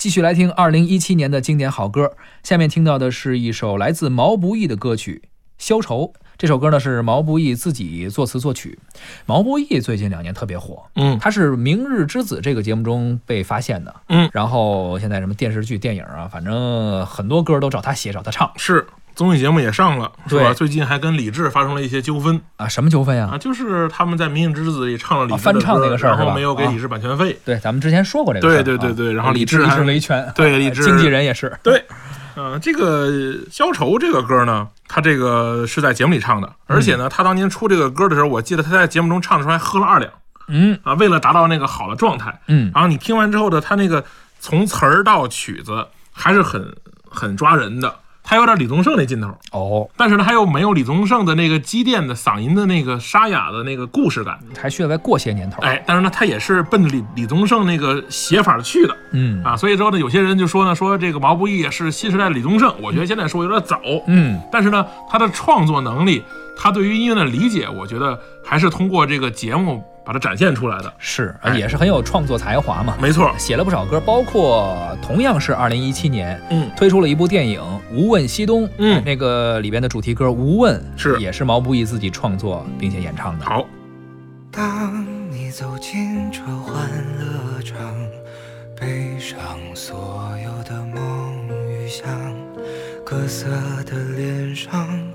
继续来听二零一七年的经典好歌。下面听到的是一首来自毛不易的歌曲《消愁》。这首歌呢是毛不易自己作词作曲。毛不易最近两年特别火，嗯他是《明日之子》这个节目中被发现的，嗯，然后现在什么电视剧、电影啊，反正很多歌都找他写、找他唱是综艺节目也上了，是吧？最近还跟李志发生了一些纠纷啊。什么纠纷呀？啊，就是他们在《明日之子》里唱了李志的翻唱那个事儿然后没有给李志版权费。对，咱们之前说过这个事儿对啊。对对对然后李志一李志维权，对李志经纪人也是。对，嗯、这个《消愁》这个歌呢，他这个是在节目里唱的，而且呢，他当年出这个歌的时候，我记得他在节目中唱的时候还喝了二两嗯啊，为了达到那个好的状态。嗯，然后你听完之后呢，他那个从词儿到曲子还是很很抓人的，他有点李宗盛那劲头，哦，但是呢，他又没有李宗盛的那个积淀的嗓音的那个沙哑的那个故事感。还需要再过些年头。哎，但是呢，他也是奔着李李宗盛那个写法去的嗯啊，所以说呢，有些人就说呢，说这个毛不易也是新时代的李宗盛，我觉得现在说有点早，嗯，但是呢，他的创作能力，他对于音乐的理解，我觉得还是通过这个节目把它展现出来的。是，哎也是很有创作才华嘛。没错，写了不少歌，包括同样是二零一七年嗯，推出了一部电影《无问西东》，嗯那个里边的主题歌《无问》是也是毛不易自己创作并且演唱的。好，当你走进这欢乐场，背上所有的梦与想，各色的脸上，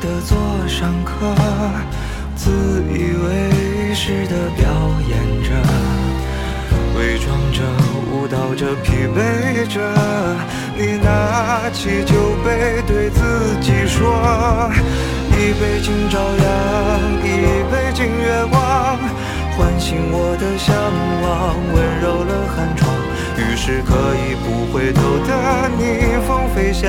的座上课，自以为是地表演着，伪装着，舞蹈着，疲惫着。你拿起酒杯，对自己说：一杯敬朝阳，一杯敬月光，唤醒我的向往，温柔了寒窗。于是可以不回头的逆风飞翔，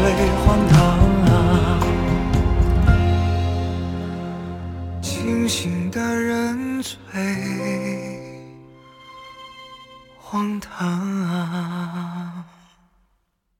最荒唐啊！清醒的人最荒唐啊！